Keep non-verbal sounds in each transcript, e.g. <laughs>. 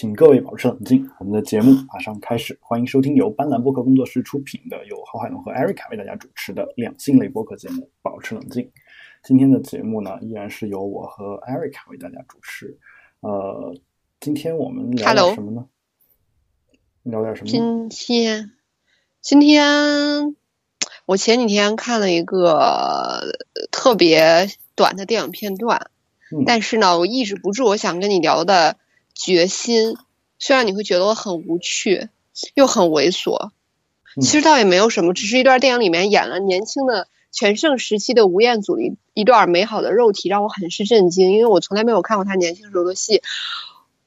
请各位保持冷静，我们的节目马上开始。欢迎收听由斑斓播客工作室出品的，由郝海龙和艾瑞卡为大家主持的两性类播客节目《保持冷静》。今天的节目呢，依然是由我和艾瑞卡为大家主持。呃，今天我们聊点什么呢？聊点什么？今天，今天我前几天看了一个特别短的电影片段，但是呢，我抑制不住我想跟你聊的。决心，虽然你会觉得我很无趣，又很猥琐，其实倒也没有什么，只是一段电影里面演了年轻的全盛时期的吴彦祖一一段美好的肉体，让我很是震惊，因为我从来没有看过他年轻时候的戏，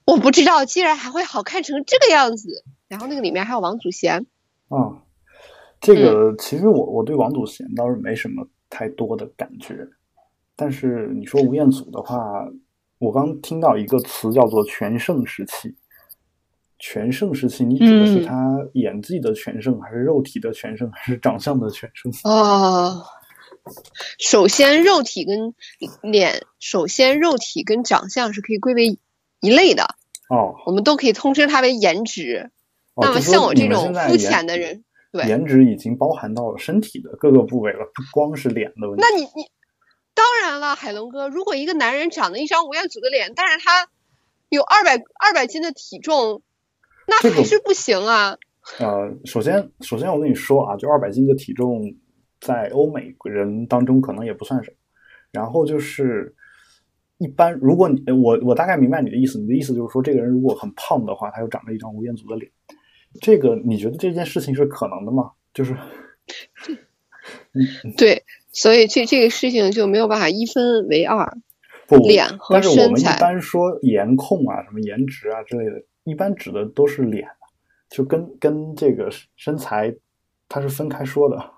我不知道竟然还会好看成这个样子。然后那个里面还有王祖贤，啊，这个其实我我对王祖贤倒是没什么太多的感觉，但是你说吴彦祖的话。我刚听到一个词叫做“全盛时期”，全盛时期，你指的是他演技的全盛，还是肉体的全盛，还是长相的全盛？哦，首先肉体跟脸，首先肉体跟长相是可以归为一类的哦，我们都可以通称它为颜值。那么像我这种肤浅的人，对，颜值已经包含到了身体的各个部位了，不光是脸的问题。那你你。当然了，海龙哥，如果一个男人长得一张吴彦祖的脸，但是他有二百二百斤的体重，那还是不行啊。呃，首先，首先我跟你说啊，就二百斤的体重，在欧美人当中可能也不算什么。然后就是，一般如果你我我大概明白你的意思，你的意思就是说，这个人如果很胖的话，他又长了一张吴彦祖的脸，这个你觉得这件事情是可能的吗？就是，对。所以这这个事情就没有办法一分为二，不，脸和身材。但是我们一般说颜控啊，什么颜值啊之类的，一般指的都是脸，就跟跟这个身材它是分开说的。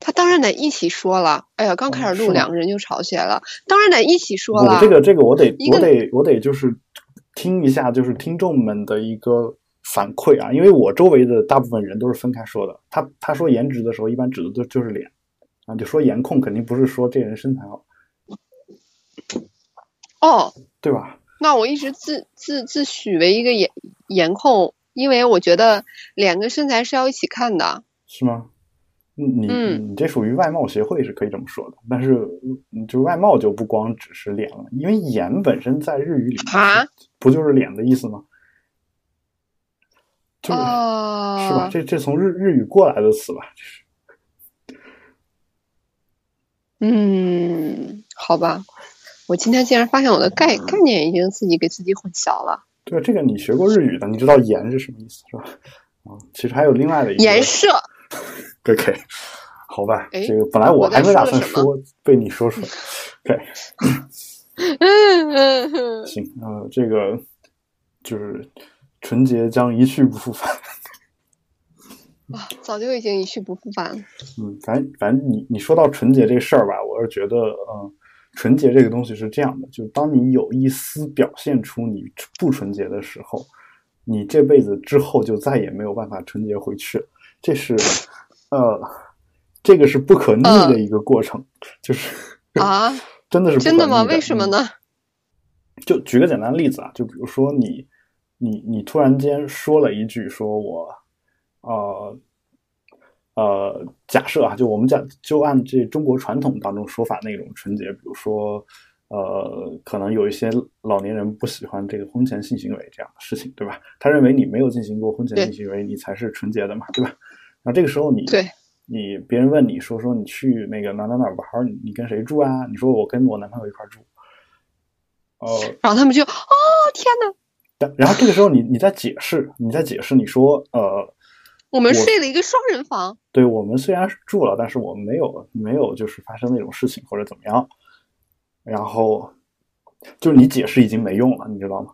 他当然得一起说了。哎呀，刚开始录两个人就吵起来了，当然得一起说了。这个这个我得我得我得就是听一下，就是听众们的一个反馈啊，因为我周围的大部分人都是分开说的。他他说颜值的时候，一般指的都就是脸。啊，就说颜控肯定不是说这人身材好，哦，对吧？那我一直自自自诩为一个颜颜控，因为我觉得脸跟身材是要一起看的，是吗？你你你这属于外貌协会是可以这么说的，但是就外貌就不光只是脸了，因为颜本身在日语里啊，不就是脸的意思吗？就是是吧？这这从日日语过来的词吧，这是。嗯，好吧，我今天竟然发现我的概概念已经自己给自己混淆了。对，这个你学过日语的，你知道“颜”是什么意思是吧？啊，其实还有另外的一个颜色。<laughs> OK，好吧，这个本来我还没打算说，被你说出来。<laughs> 对，嗯嗯，行，呃，这个就是纯洁将一去不复返。啊，早就已经一去不复返了。嗯，反正反正你你说到纯洁这事儿吧，我是觉得，嗯，纯洁这个东西是这样的，就是当你有一丝表现出你不纯洁的时候，你这辈子之后就再也没有办法纯洁回去了。这是，呃，这个是不可逆的一个过程，就是啊，<laughs> 真的是真的吗？为什么呢？就举个简单的例子啊，就比如说你你你突然间说了一句，说我。呃，呃，假设啊，就我们讲，就按这中国传统当中说法那种纯洁，比如说，呃，可能有一些老年人不喜欢这个婚前性行为这样的事情，对吧？他认为你没有进行过婚前性行为，你才是纯洁的嘛，对吧？那这个时候你，对，你别人问你说说你去那个哪哪哪玩，你跟谁住啊？你说我跟我男朋友一块住，呃，然后他们就，哦，天哪！然然后这个时候你你在解释，你在解释，你说，呃。我们睡了一个双人房。对，我们虽然是住了，但是我们没有没有就是发生那种事情或者怎么样。然后，就是你解释已经没用了，你知道吗？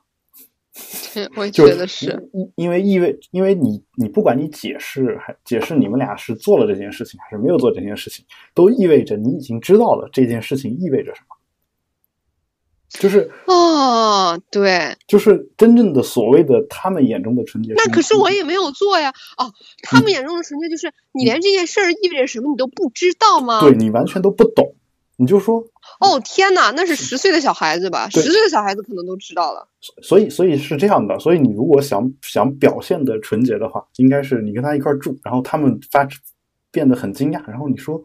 我也觉得是，因为意味，因为你你不管你解释还解释你们俩是做了这件事情还是没有做这件事情，都意味着你已经知道了这件事情意味着什么。就是哦，对，就是真正的所谓的他们眼中的纯洁。那可是我也没有做呀。哦，他们眼中的纯洁就是你连这件事儿意味着什么你都不知道吗？对你完全都不懂，你就说哦天哪，那是十岁的小孩子吧？十岁的小孩子可能都知道了。所以，所以是这样的。所以你如果想想表现的纯洁的话，应该是你跟他一块住，然后他们发变得很惊讶，然后你说：“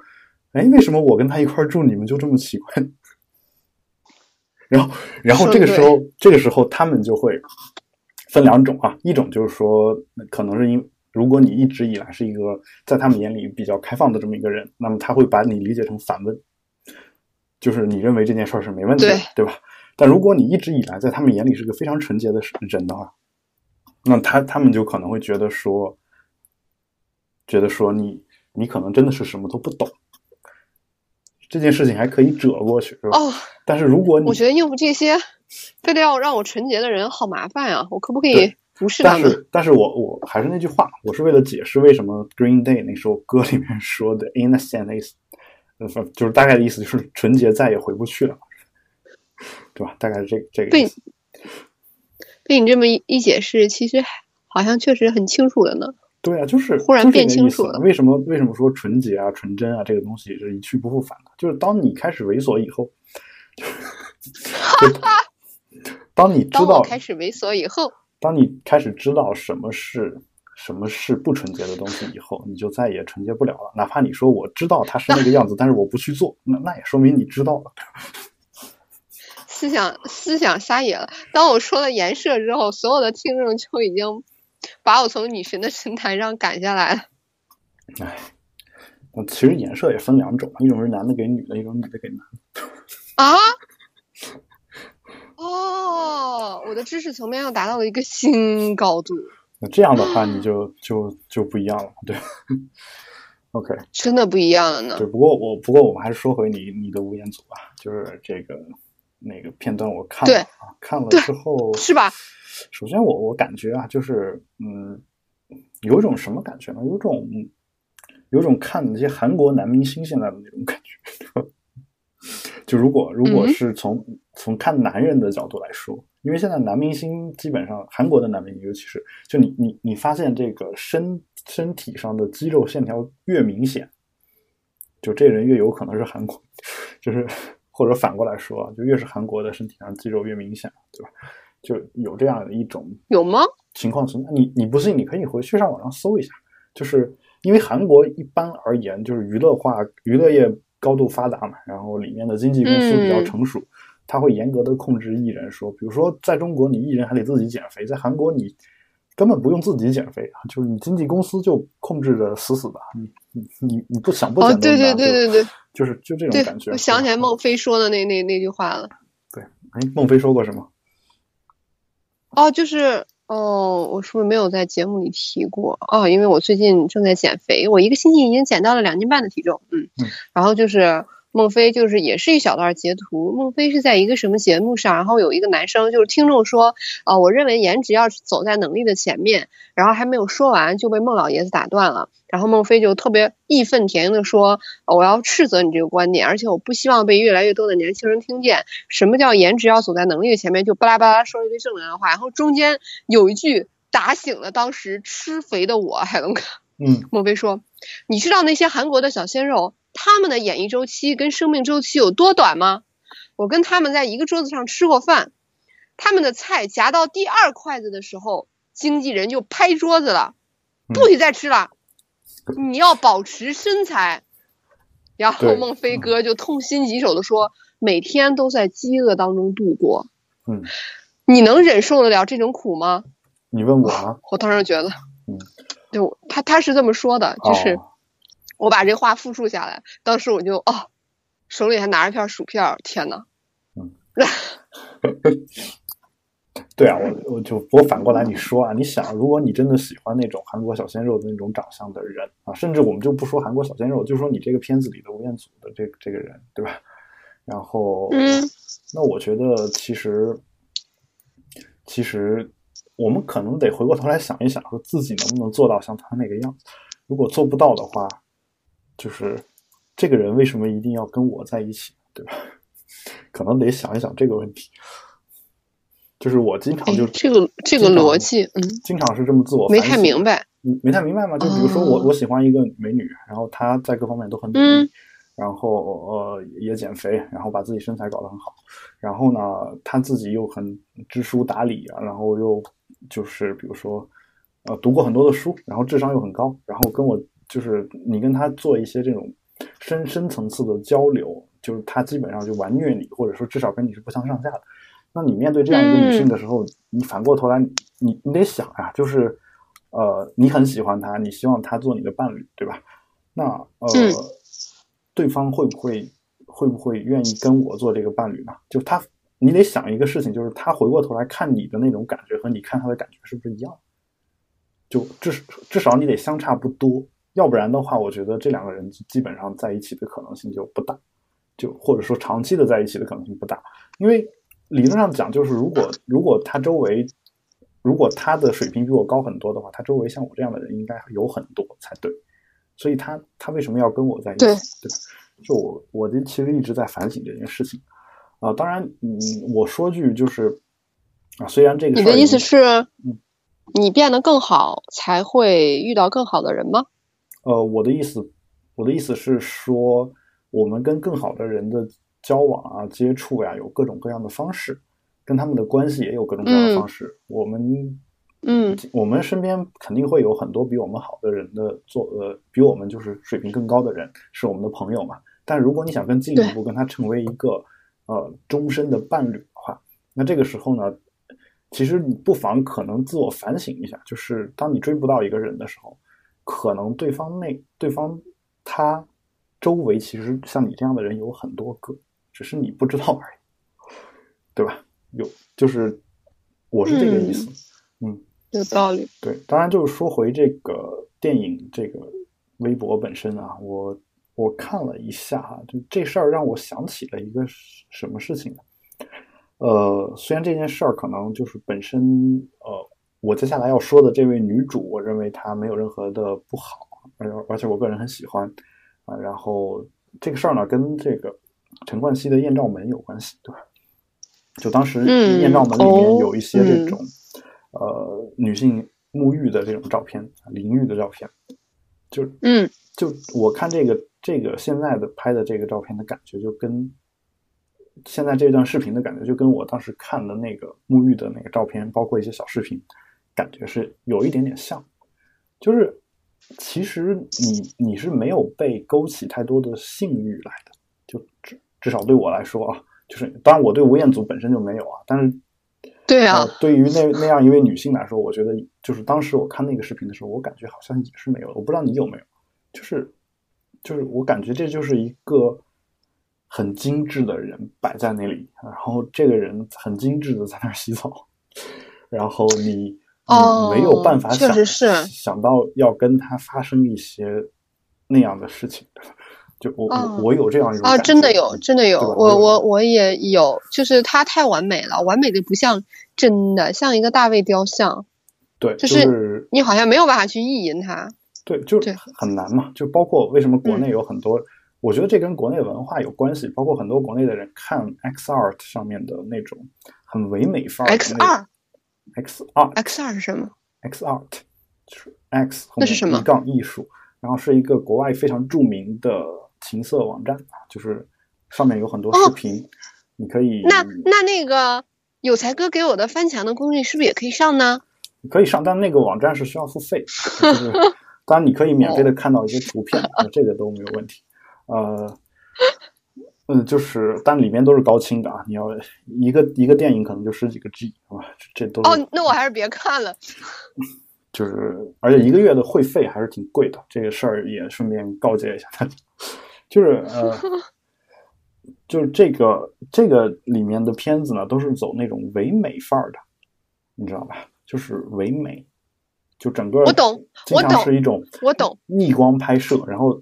哎，为什么我跟他一块住，你们就这么奇怪？”然后，然后这个时候，这个时候他们就会分两种啊，一种就是说，可能是因如果你一直以来是一个在他们眼里比较开放的这么一个人，那么他会把你理解成反问。就是你认为这件事儿是没问题的，对吧？但如果你一直以来在他们眼里是个非常纯洁的人的话，那他他们就可能会觉得说，觉得说你你可能真的是什么都不懂，这件事情还可以折过去，是吧？哦。但是如果你我觉得应付这些，非得要让我纯洁的人好麻烦呀！我可不可以不是他们？但是，但是我我还是那句话，我是为了解释为什么 Green Day 那首歌里面说的 “innocent is”。呃，就是大概的意思，就是纯洁再也回不去了，对吧？大概是这这个。被被你这么一一解释，其实好像确实很清楚了呢。对啊，就是忽然变清楚了。为什么为什么说纯洁啊、纯真啊这个东西是一去不复返的？就是当你开始猥琐以后，当你知道开始猥琐以后，当你开始知道什么是。什么是不纯洁的东西？以后你就再也纯洁不了了。哪怕你说我知道它是那个样子，<laughs> 但是我不去做，那那也说明你知道了。思想思想撒野了。当我说了颜色之后，所有的听众就已经把我从女神的神坛上赶下来了。哎，其实颜色也分两种，一种是男的给女的，一种女的给男的。啊？<laughs> 哦，我的知识层面又达到了一个新高度。那这样的话，你就就就不一样了，对。OK，真的不一样了呢。对，不过我不过我们还是说回你你的吴彦祖吧，就是这个那个片段我看了啊，看了之后是吧？<laughs> 首先我我感觉啊，就是嗯，有种什么感觉呢？有种有种看那些韩国男明星现在的那种感觉。就如果如果是从从看男人的角度来说。因为现在男明星基本上，韩国的男明星尤其是，就你你你发现这个身身体上的肌肉线条越明显，就这人越有可能是韩国，<laughs> 就是或者反过来说，就越是韩国的身体上肌肉越明显，对吧？就有这样的一种有吗？情况存在？你你不信，你可以回去上网上搜一下，就是因为韩国一般而言就是娱乐化，娱乐业高度发达嘛，然后里面的经纪公司比较成熟。他会严格的控制艺人，说，比如说在中国，你艺人还得自己减肥，在韩国你根本不用自己减肥啊，就是你经纪公司就控制的死死的，你你你你不想不减哦，对对对对对，就是就这种感觉。我想起来孟非说的那那那句话了。对，哎，孟非说过什么？哦，就是哦，我是不是没有在节目里提过？哦，因为我最近正在减肥，我一个星期已经减到了两斤半的体重，嗯，然后就是。孟非就是也是一小段截图。孟非是在一个什么节目上，然后有一个男生就是听众说，啊，我认为颜值要走在能力的前面，然后还没有说完就被孟老爷子打断了。然后孟非就特别义愤填膺的说，我要斥责你这个观点，而且我不希望被越来越多的年轻人听见。什么叫颜值要走在能力的前面？就巴拉巴拉说了一堆正能量的话，然后中间有一句打醒了当时吃肥的我，海龙哥。嗯，<laughs> 孟非说，你知道那些韩国的小鲜肉？他们的演艺周期跟生命周期有多短吗？我跟他们在一个桌子上吃过饭，他们的菜夹到第二筷子的时候，经纪人就拍桌子了，不许再吃了，你要保持身材。然后孟非哥就痛心疾首的说，每天都在饥饿当中度过。嗯，你能忍受得了这种苦吗？你问我吗？我当时觉得，嗯，就他他是这么说的，就是。我把这话复述下来，当时我就哦，手里还拿着片薯片，天呐。嗯，<laughs> 对啊，我我就我反过来你说啊，你想，如果你真的喜欢那种韩国小鲜肉的那种长相的人啊，甚至我们就不说韩国小鲜肉，就说你这个片子里的吴彦祖的这这个人，对吧？然后，嗯，那我觉得其实其实我们可能得回过头来想一想，说自己能不能做到像他那个样子。如果做不到的话，就是这个人为什么一定要跟我在一起，对吧？可能得想一想这个问题。就是我经常就这个这个逻辑，嗯，经常是这么自我没太明白，没太明白吗？就比如说我我喜欢一个美女，然后她在各方面都很努力，然后呃也减肥，然后把自己身材搞得很好，然后呢她自己又很知书达理啊，然后又就是比如说呃读过很多的书，然后智商又很高，然后跟我就是你跟他做一些这种深深层次的交流，就是他基本上就完虐你，或者说至少跟你是不相上下的。那你面对这样一个女性的时候，你反过头来你你得想啊，就是呃你很喜欢她，你希望她做你的伴侣，对吧？那呃。对方会不会会不会愿意跟我做这个伴侣呢？就他，你得想一个事情，就是他回过头来看你的那种感觉和你看他的感觉是不是一样？就至至少你得相差不多，要不然的话，我觉得这两个人基本上在一起的可能性就不大，就或者说长期的在一起的可能性不大。因为理论上讲，就是如果如果他周围如果他的水平比我高很多的话，他周围像我这样的人应该有很多才对。所以他他为什么要跟我在一起？对吧？就我我这其实一直在反省这件事情啊。当然，嗯，我说句就是啊，虽然这个你的意思是，嗯，你变得更好才会遇到更好的人吗？呃，我的意思，我的意思是说，我们跟更好的人的交往啊、接触呀，有各种各样的方式，跟他们的关系也有各种各样的方式。我们。嗯，我们身边肯定会有很多比我们好的人的做呃，比我们就是水平更高的人是我们的朋友嘛。但如果你想更进一步跟他成为一个呃终身的伴侣的话，那这个时候呢，其实你不妨可能自我反省一下，就是当你追不到一个人的时候，可能对方内对方他周围其实像你这样的人有很多个，只是你不知道而已，对吧？有就是我是这个意思，嗯。有道理。对，当然就是说回这个电影这个微博本身啊，我我看了一下哈，就这事儿让我想起了一个什么事情呢？呃，虽然这件事儿可能就是本身呃，我接下来要说的这位女主，我认为她没有任何的不好，而而且我个人很喜欢啊。然后这个事儿呢，跟这个陈冠希的艳照门有关系，对吧？就当时艳照门里面有一些这种。呃，女性沐浴的这种照片，淋浴的照片，就嗯，就我看这个这个现在的拍的这个照片的感觉，就跟现在这段视频的感觉，就跟我当时看的那个沐浴的那个照片，包括一些小视频，感觉是有一点点像。就是其实你你是没有被勾起太多的性欲来的，就至至少对我来说啊，就是当然我对吴彦祖本身就没有啊，但是。对啊，对于那那样一位女性来说，我觉得就是当时我看那个视频的时候，我感觉好像也是没有的。我不知道你有没有，就是就是我感觉这就是一个很精致的人摆在那里，然后这个人很精致的在那儿洗澡，然后你你没有办法想想到要跟他发生一些那样的事情。就我我我有这样一种啊，真的有，真的有，我我我也有，就是他太完美了，完美的不像真的，像一个大卫雕像。对，就是你好像没有办法去意淫他。对，就是很难嘛。就包括为什么国内有很多，我觉得这跟国内文化有关系。包括很多国内的人看 X Art 上面的那种很唯美范儿。X 二，X 二，X 二是什么？X Art 就是 X 那是什么？杠艺术，然后是一个国外非常著名的。情色网站啊，就是上面有很多视频，你可以。那那那个有才哥给我的翻墙的工具是不是也可以上呢？可以上，但那个网站是需要付费。就是 <laughs> 当然你可以免费的看到一些图片，<laughs> 这个都没有问题。呃，嗯，就是但里面都是高清的啊，你要一个一个电影可能就十几个 G 啊，这都哦，那我还是别看了。<laughs> 就是，而且一个月的会费还是挺贵的，这个事儿也顺便告诫一下大家。就是呃，<laughs> 就是这个这个里面的片子呢，都是走那种唯美范儿的，你知道吧？就是唯美，就整个我懂，我懂是一种我懂逆光拍摄，然后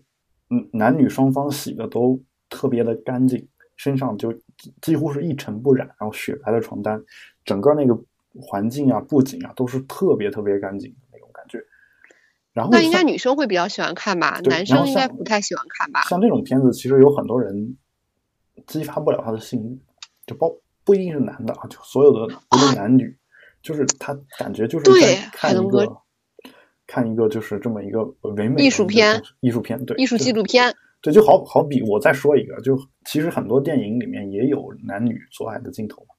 嗯，男女双方洗的都特别的干净，身上就几乎是一尘不染，然后雪白的床单，整个那个环境啊、布景啊都是特别特别干净的那种感觉。然后那应该女生会比较喜欢看吧，男生应该不太喜欢看吧。像这种片子，其实有很多人激发不了他的性欲，就包不一定是男的啊，就所有的无论男女，就是他感觉就是在看一个看一个就是这么一个唯美艺术片，艺术片对艺术纪录片。对，就好好比我再说一个，就其实很多电影里面也有男女做爱的镜头嘛，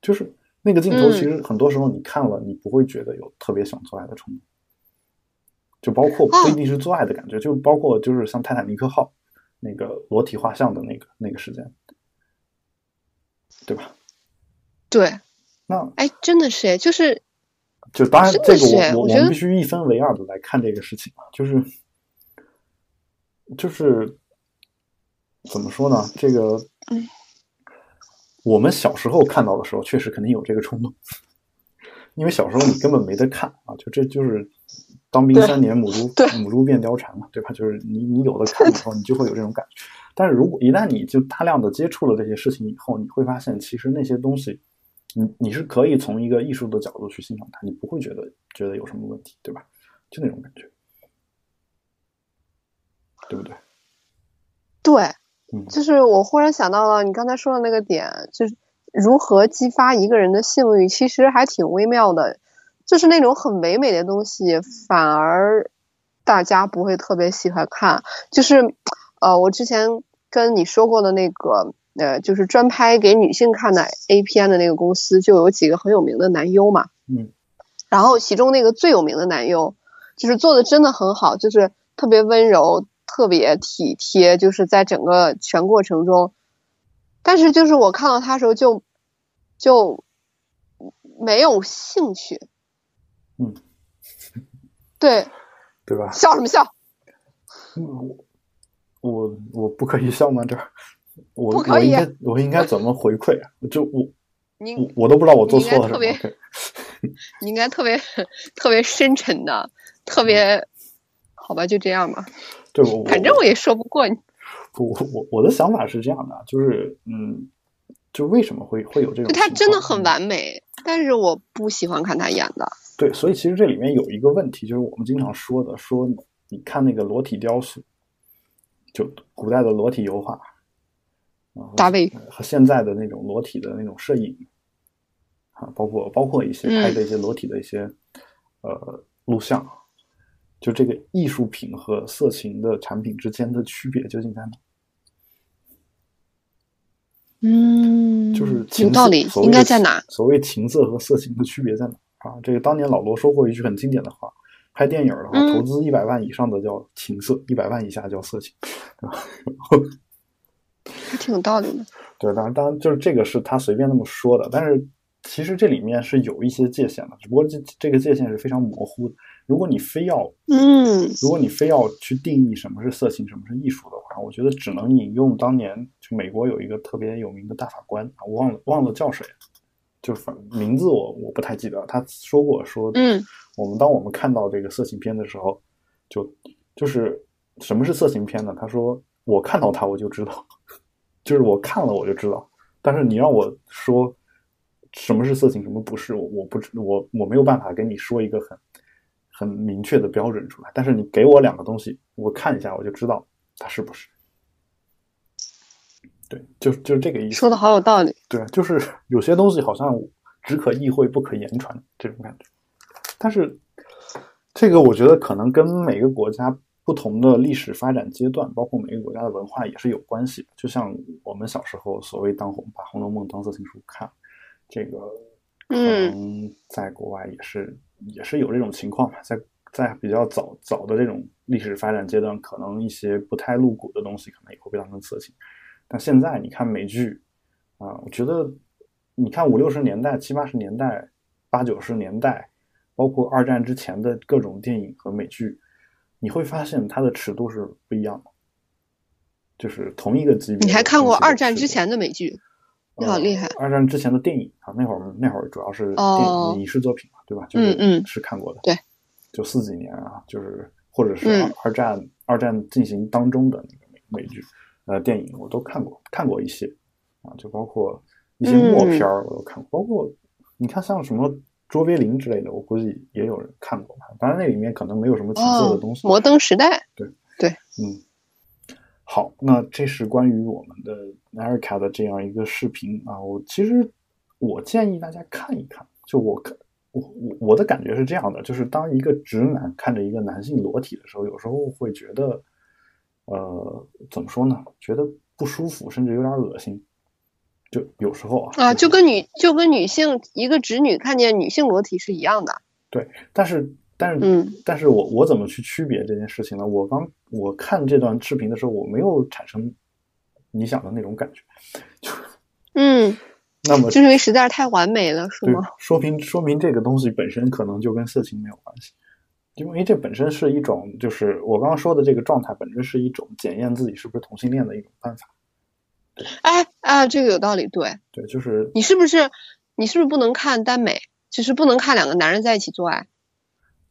就是那个镜头，其实很多时候你看了，你不会觉得有特别想做爱的冲动，就包括不一定是做爱的感觉，就包括就是像泰坦尼克号那个裸体画像的那个那个时间，对吧？对，那哎，真的是哎，就是就当然这个我我我们必须一分为二的来看这个事情啊，就是。就是怎么说呢？这个，我们小时候看到的时候，确实肯定有这个冲动，因为小时候你根本没得看啊！就这就是当兵三年，母猪母猪变貂蝉嘛，对吧？就是你你有的看的时候，你就会有这种感觉。但是如果一旦你就大量的接触了这些事情以后，你会发现，其实那些东西，你你是可以从一个艺术的角度去欣赏它，你不会觉得觉得有什么问题，对吧？就那种感觉。对不对？对，就是我忽然想到了你刚才说的那个点，就是如何激发一个人的性欲，其实还挺微妙的。就是那种很唯美的东西，反而大家不会特别喜欢看。就是呃，我之前跟你说过的那个呃，就是专拍给女性看的 A 片的那个公司，就有几个很有名的男优嘛。嗯。然后其中那个最有名的男优，就是做的真的很好，就是特别温柔。特别体贴，就是在整个全过程中，但是就是我看到他的时候就就没有兴趣。嗯，对，对吧？笑什么笑？我我我不可以笑吗？这我我应该我应该怎么回馈啊？就我 <laughs> 你我都不知道我做错了什么。<laughs> 你应该特别特别深沉的，特别好吧？就这样吧。对，我反正我也说不过你。我我我的想法是这样的，就是嗯，就为什么会会有这种？他真的很完美，但是我不喜欢看他演的。对，所以其实这里面有一个问题，就是我们经常说的，说你看那个裸体雕塑，就古代的裸体油画，大卫和现在的那种裸体的那种摄影啊，包括包括一些拍的一些裸体的一些呃录像。就这个艺术品和色情的产品之间的区别究竟在哪？嗯，就是情道理，应该在哪？所谓情色和色情的区别在哪？啊，这个当年老罗说过一句很经典的话：拍电影的话，投资一百万以上的叫情色，一百万以下叫色情，<laughs> 对吧？还挺有道理的。对，当然，当然，就是这个是他随便那么说的，但是其实这里面是有一些界限的，只不过这这个界限是非常模糊的。如果你非要，嗯，如果你非要去定义什么是色情，什么是艺术的话，我觉得只能引用当年就美国有一个特别有名的大法官啊，我忘了忘了叫谁，就反名字我我不太记得。他说过说，嗯，我们当我们看到这个色情片的时候，就就是什么是色情片呢？他说我看到它我就知道，<laughs> 就是我看了我就知道。但是你让我说什么是色情，什么不是，我我不知我我没有办法跟你说一个很。很明确的标准出来，但是你给我两个东西，我看一下我就知道它是不是。对，就就是这个意思。说的好有道理。对，就是有些东西好像只可意会不可言传这种感觉。但是这个我觉得可能跟每个国家不同的历史发展阶段，包括每个国家的文化也是有关系。就像我们小时候所谓当红把《红楼梦》当色情书看，这个可能在国外也是。也是有这种情况，在在比较早早的这种历史发展阶段，可能一些不太露骨的东西可能也会被当成色情。但现在你看美剧啊，我觉得你看五六十年代、七八十年代、八九十年代，包括二战之前的各种电影和美剧，你会发现它的尺度是不一样的，就是同一个级别。你还看过二战之前的美剧？你好厉害！二战之前的电影啊，那会儿那会儿主要是电影影视作品嘛，对吧？就是嗯是看过的。对，就四几年啊，就是或者是二二战二战进行当中的那个美美剧呃电影，我都看过，看过一些啊，就包括一些默片儿我都看过，包括你看像什么卓别林之类的，我估计也有人看过吧。当然那里面可能没有什么情色的东西。摩登时代。对对，嗯。好，那这是关于我们的 Erica 的这样一个视频啊。我其实我建议大家看一看。就我看我我我的感觉是这样的，就是当一个直男看着一个男性裸体的时候，有时候会觉得呃，怎么说呢？觉得不舒服，甚至有点恶心。就有时候啊，啊，就跟女就跟女性一个直女看见女性裸体是一样的。对，但是但是嗯，但是我我怎么去区别这件事情呢？我刚我看这段视频的时候，我没有产生你想的那种感觉。就嗯，那么就是因为实在是太完美了，是对吗？，说明说明这个东西本身可能就跟色情没有关系，因为这本身是一种，就是我刚刚说的这个状态本身是一种检验自己是不是同性恋的一种办法。哎啊，这个有道理，对对，就是你是不是你是不是不能看耽美？就是不能看两个男人在一起做爱。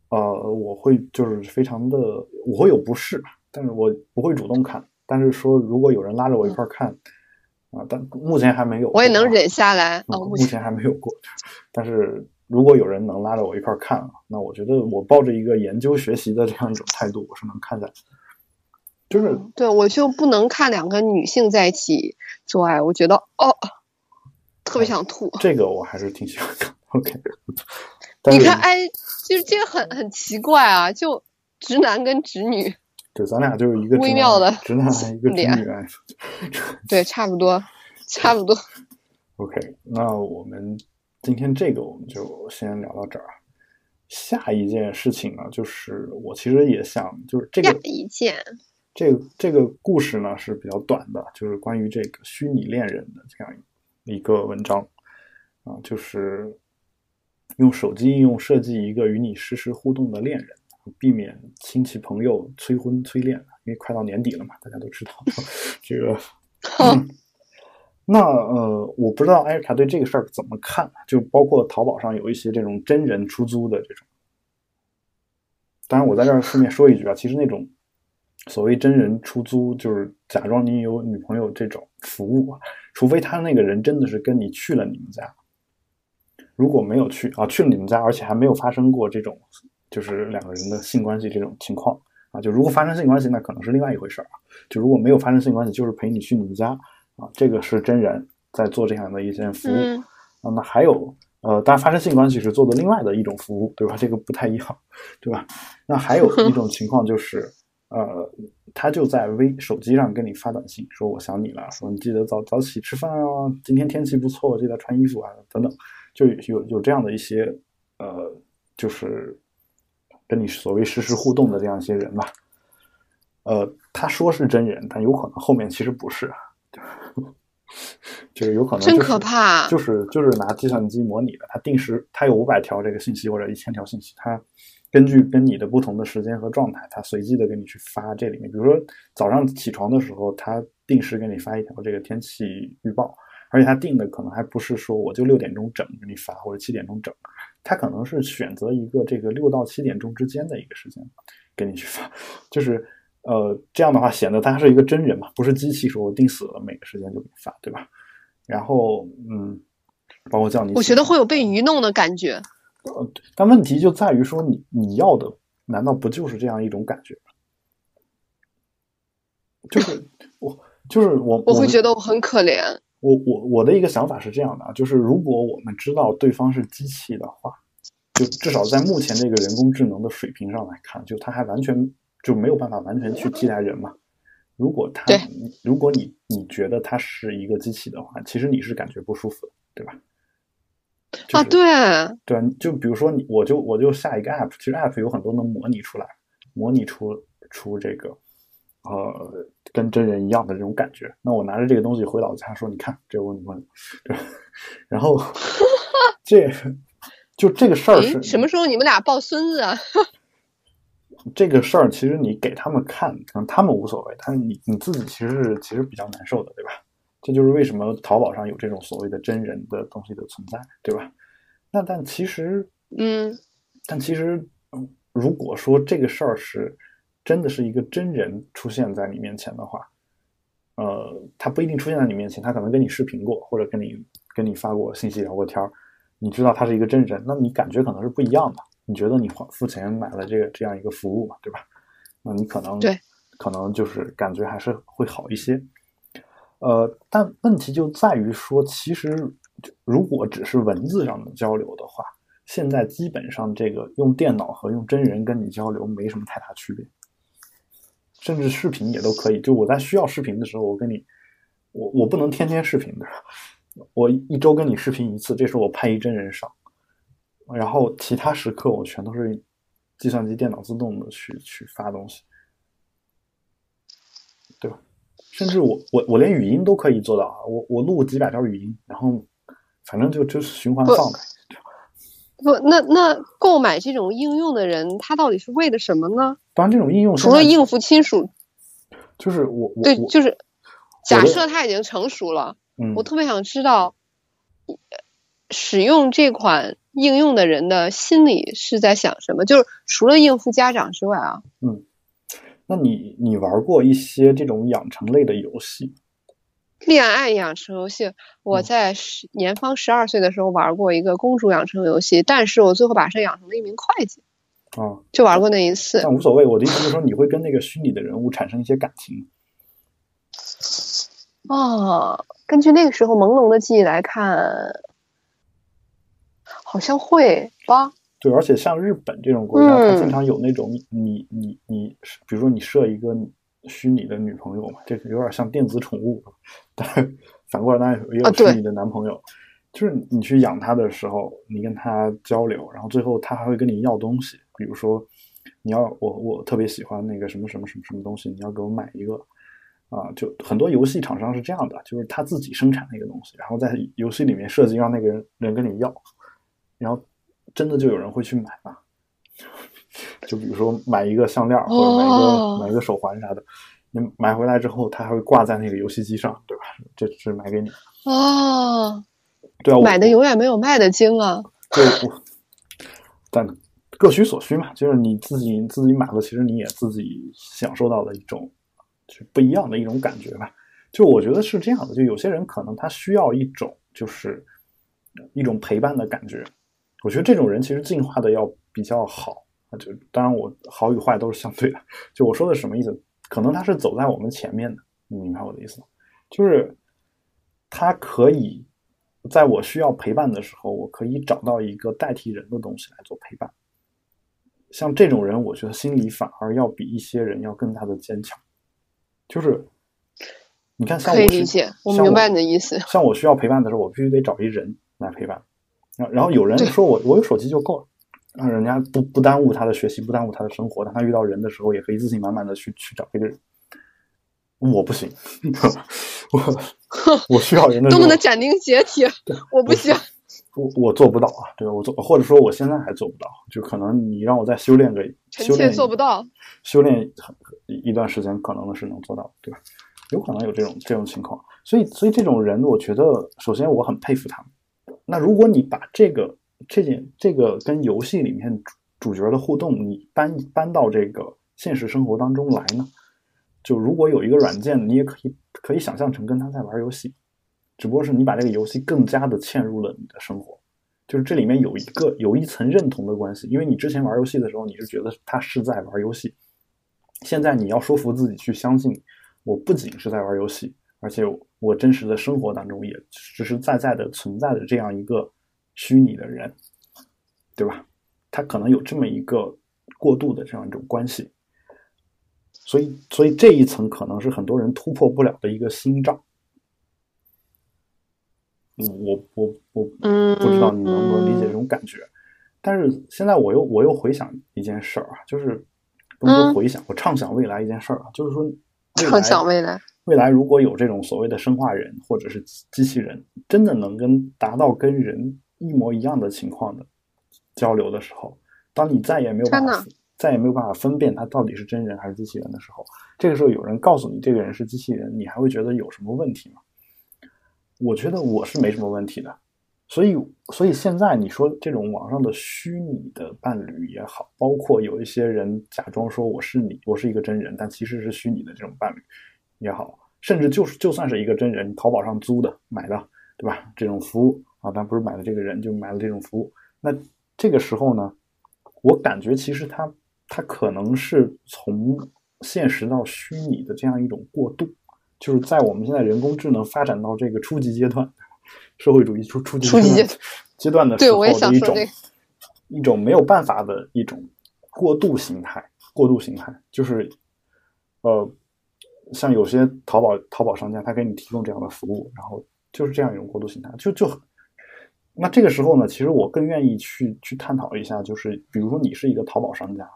呃，我会就是非常的，我会有不适，但是我不会主动看。但是说如果有人拉着我一块儿看，啊，但目前还没有我也能忍下来。目前目前还没有过。但是如果有人能拉着我一块儿看啊，那我觉得我抱着一个研究学习的这样一种态度，我是能看下去。就是对我就不能看两个女性在一起做爱，我觉得哦，特别想吐。这个我还是挺喜欢看。OK，你看，哎，就是这个很很奇怪啊，就直男跟直女，对，咱俩就是一个微妙的直男，一个直脸女。<laughs> <laughs> 对，差不多，差不多。OK，那我们今天这个我们就先聊到这儿。下一件事情呢，就是我其实也想，就是这下个一件，这个这个故事呢是比较短的，就是关于这个虚拟恋人的这样一个文章啊，就是用手机应用设计一个与你实时互动的恋人，避免亲戚朋友催婚催恋，因为快到年底了嘛，大家都知道 <laughs> 这个。那呃，我不知道艾瑞卡对这个事儿怎么看，就包括淘宝上有一些这种真人出租的这种。当然，我在这儿顺便说一句啊，其实那种所谓真人出租，就是假装你有女朋友这种服务啊，除非他那个人真的是跟你去了你们家，如果没有去啊，去了你们家，而且还没有发生过这种就是两个人的性关系这种情况啊，就如果发生性关系，那可能是另外一回事儿啊。就如果没有发生性关系，就是陪你去你们家啊，这个是真人在做这样的一件服务。嗯啊，那还有呃，当然发生性关系是做的另外的一种服务，对吧？这个不太一样，对吧？那还有一种情况就是，呃，他就在微手机上跟你发短信，说我想你了，说你记得早早起吃饭啊，今天天气不错，记得穿衣服啊，等等，就有有这样的一些呃，就是跟你所谓实时互动的这样一些人吧。呃，他说是真人，但有可能后面其实不是，<laughs> 就是有可能、就是、真可怕就是就是拿计算机模拟的，它定时它有五百条这个信息或者一千条信息，它根据跟你的不同的时间和状态，它随机的给你去发这里面，比如说早上起床的时候，它定时给你发一条这个天气预报，而且他定的可能还不是说我就六点钟整给你发或者七点钟整，他可能是选择一个这个六到七点钟之间的一个时间给你去发，就是。呃，这样的话显得他是一个真人嘛，不是机器，说我定死了每个时间就给你发，对吧？然后，嗯，包括叫你，我觉得会有被愚弄的感觉。呃，但问题就在于说你你要的难道不就是这样一种感觉吗？就是我，就是我，我会觉得我很可怜。我我我的一个想法是这样的啊，就是如果我们知道对方是机器的话，就至少在目前这个人工智能的水平上来看，就它还完全。就没有办法完全去替代人嘛？如果他，如果你你觉得他是一个机器的话，其实你是感觉不舒服的，对吧？就是、啊，对，对，就比如说你，我就我就下一个 app，其实 app 有很多能模拟出来，模拟出出这个呃跟真人一样的这种感觉。那我拿着这个东西回老家说，你看，这我女朋友，对吧？然后 <laughs> 这就这个事儿是什么时候你们俩抱孙子啊？<laughs> 这个事儿其实你给他们看，可能他们无所谓，但是你你自己其实是其实比较难受的，对吧？这就是为什么淘宝上有这种所谓的真人的东西的存在，对吧？那但其实，嗯，但其实，嗯，如果说这个事儿是真的是一个真人出现在你面前的话，呃，他不一定出现在你面前，他可能跟你视频过，或者跟你跟你发过信息聊过天儿，你知道他是一个真人，那你感觉可能是不一样的。你觉得你花付钱买了这个这样一个服务嘛，对吧？那你可能对，可能就是感觉还是会好一些。呃，但问题就在于说，其实如果只是文字上的交流的话，现在基本上这个用电脑和用真人跟你交流没什么太大区别。甚至视频也都可以。就我在需要视频的时候，我跟你，我我不能天天视频的，我一周跟你视频一次，这是我拍一真人上，然后其他时刻我全都是计算机电脑自动的去去发东西，对吧？甚至我我我连语音都可以做到啊！我我录几百条语音，然后反正就就是循环放呗。不，那那购买这种应用的人，他到底是为了什么呢？当然，这种应用除了应付亲属，就是我对，就是假设他已经成熟了，我特别想知道，使用这款应用的人的心里是在想什么？就是除了应付家长之外啊，嗯，那你你玩过一些这种养成类的游戏？恋爱养成游戏，我在十年方十二岁的时候玩过一个公主养成游戏，但是我最后把它养成了一名会计。啊，就玩过那一次。但无所谓，我的意思就是说，你会跟那个虚拟的人物产生一些感情。哦，根据那个时候朦胧的记忆来看，好像会吧。对，而且像日本这种国家，它经常有那种你你你，比如说你设一个。虚拟的女朋友嘛，这个有点像电子宠物，但反过来当然也有虚拟的男朋友。就是你去养它的时候，你跟他交流，然后最后他还会跟你要东西，比如说你要我我特别喜欢那个什么什么什么什么东西，你要给我买一个啊，就很多游戏厂商是这样的，就是他自己生产那个东西，然后在游戏里面设计让那个人人跟你要，然后真的就有人会去买嘛。就比如说买一个项链或者买一个买一个手环啥的，你买回来之后，它还会挂在那个游戏机上，对吧？这是买给你哦。对啊，买的永远没有卖的精啊。对，但各取所需嘛，就是你自己自己买了，其实你也自己享受到了一种就不一样的一种感觉吧。就我觉得是这样的，就有些人可能他需要一种就是一种陪伴的感觉。我觉得这种人其实进化的要比较好。就当然，我好与坏都是相对的。就我说的什么意思？可能他是走在我们前面的，你明白我的意思吗？就是他可以在我需要陪伴的时候，我可以找到一个代替人的东西来做陪伴。像这种人，我觉得心里反而要比一些人要更加的坚强。就是你看，像可以理解，我明白你的意思。像我需要陪伴的时候，我必须得找一人来陪伴。然然后有人说我我有手机就够了。让人家不不耽误他的学习，不耽误他的生活。当他遇到人的时候，也可以自信满满的去去找这个人。我不行，<laughs> 我 <laughs> 我需要人的多么的斩钉截铁，我不行，我我做不到啊，对吧？我做，或者说我现在还做不到，就可能你让我再修炼个，修炼做不到，修炼一段时间，可能是能做到，对吧？有可能有这种这种情况，所以所以这种人，我觉得首先我很佩服他们。那如果你把这个。这件这个跟游戏里面主主角的互动，你搬搬到这个现实生活当中来呢？就如果有一个软件，你也可以可以想象成跟他在玩游戏，只不过是你把这个游戏更加的嵌入了你的生活，就是这里面有一个有一层认同的关系，因为你之前玩游戏的时候，你是觉得他是在玩游戏，现在你要说服自己去相信，我不仅是在玩游戏，而且我真实的生活当中也实实在在的存在着这样一个。虚拟的人，对吧？他可能有这么一个过渡的这样一种关系，所以，所以这一层可能是很多人突破不了的一个心障。我我我不知道你能不能理解这种感觉，但是现在我又我又回想一件事儿啊，就是不能说回想，我畅想未来一件事儿啊，就是说，畅想未来，未来如果有这种所谓的生化人或者是机器人，真的能跟达到跟人。一模一样的情况的交流的时候，当你再也没有办法再也没有办法分辨他到底是真人还是机器人的时候，这个时候有人告诉你这个人是机器人，你还会觉得有什么问题吗？我觉得我是没什么问题的。所以，所以现在你说这种网上的虚拟的伴侣也好，包括有一些人假装说我是你，我是一个真人，但其实是虚拟的这种伴侣也好，甚至就是就算是一个真人，淘宝上租的买的，对吧？这种服务。啊，但不是买了这个人就买了这种服务。那这个时候呢，我感觉其实它它可能是从现实到虚拟的这样一种过渡，就是在我们现在人工智能发展到这个初级阶段，社会主义初初级阶段的时候的一种一种没有办法的一种过渡形态。过渡形态就是，呃，像有些淘宝淘宝商家，他给你提供这样的服务，然后就是这样一种过渡形态，就就那这个时候呢，其实我更愿意去去探讨一下，就是比如说你是一个淘宝商家，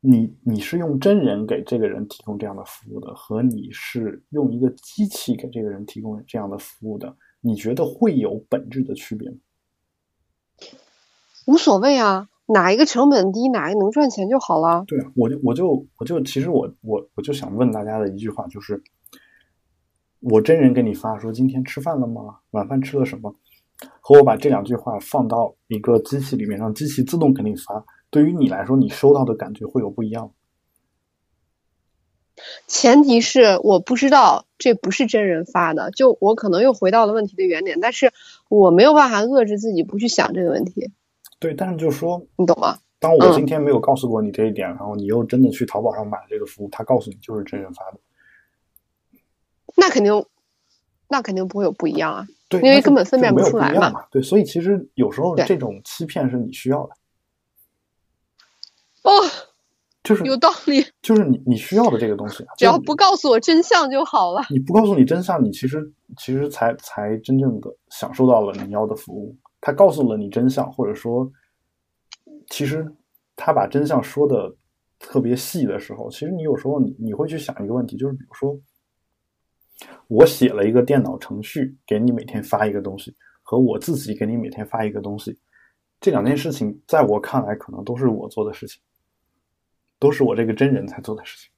你你是用真人给这个人提供这样的服务的，和你是用一个机器给这个人提供这样的服务的，你觉得会有本质的区别吗？无所谓啊。哪一个成本低，哪一个能赚钱就好了。对啊，我就我就我就其实我我我就想问大家的一句话就是：我真人给你发说今天吃饭了吗？晚饭吃了什么？和我把这两句话放到一个机器里面，让机器自动给你发，对于你来说，你收到的感觉会有不一样。前提是我不知道这不是真人发的，就我可能又回到了问题的原点，但是我没有办法遏制自己不去想这个问题。对，但是就是说，你懂吗？当我今天没有告诉过你这一点，然后你又真的去淘宝上买了这个服务，他告诉你就是真人发的，那肯定，那肯定不会有不一样啊。对，因为根本分辨不出来嘛。对，所以其实有时候这种欺骗是你需要的。哦，就是有道理，就是你你需要的这个东西，只要不告诉我真相就好了。你不告诉你真相，你其实其实才才真正的享受到了你要的服务。他告诉了你真相，或者说，其实他把真相说的特别细的时候，其实你有时候你你会去想一个问题，就是比如说，我写了一个电脑程序给你每天发一个东西，和我自己给你每天发一个东西，这两件事情在我看来可能都是我做的事情，都是我这个真人才做的事情。